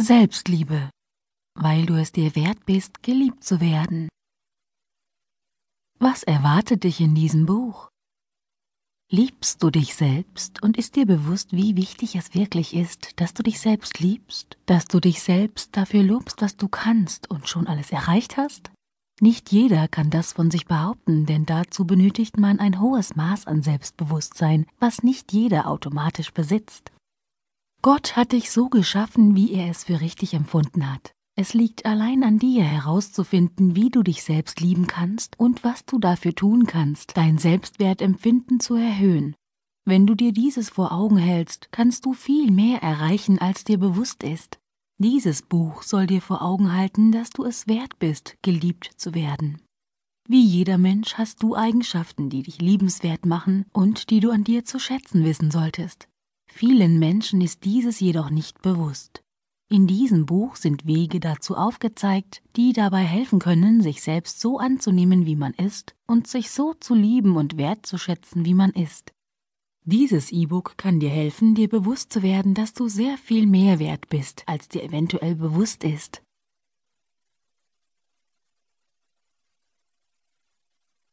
Selbstliebe, weil du es dir wert bist, geliebt zu werden. Was erwartet dich in diesem Buch? Liebst du dich selbst und ist dir bewusst, wie wichtig es wirklich ist, dass du dich selbst liebst, dass du dich selbst dafür lobst, was du kannst und schon alles erreicht hast? Nicht jeder kann das von sich behaupten, denn dazu benötigt man ein hohes Maß an Selbstbewusstsein, was nicht jeder automatisch besitzt. Gott hat dich so geschaffen, wie er es für richtig empfunden hat. Es liegt allein an dir herauszufinden, wie du dich selbst lieben kannst und was du dafür tun kannst, dein Selbstwertempfinden zu erhöhen. Wenn du dir dieses vor Augen hältst, kannst du viel mehr erreichen, als dir bewusst ist. Dieses Buch soll dir vor Augen halten, dass du es wert bist, geliebt zu werden. Wie jeder Mensch hast du Eigenschaften, die dich liebenswert machen und die du an dir zu schätzen wissen solltest. Vielen Menschen ist dieses jedoch nicht bewusst. In diesem Buch sind Wege dazu aufgezeigt, die dabei helfen können, sich selbst so anzunehmen, wie man ist, und sich so zu lieben und wertzuschätzen, wie man ist. Dieses E-Book kann dir helfen, dir bewusst zu werden, dass du sehr viel mehr wert bist, als dir eventuell bewusst ist.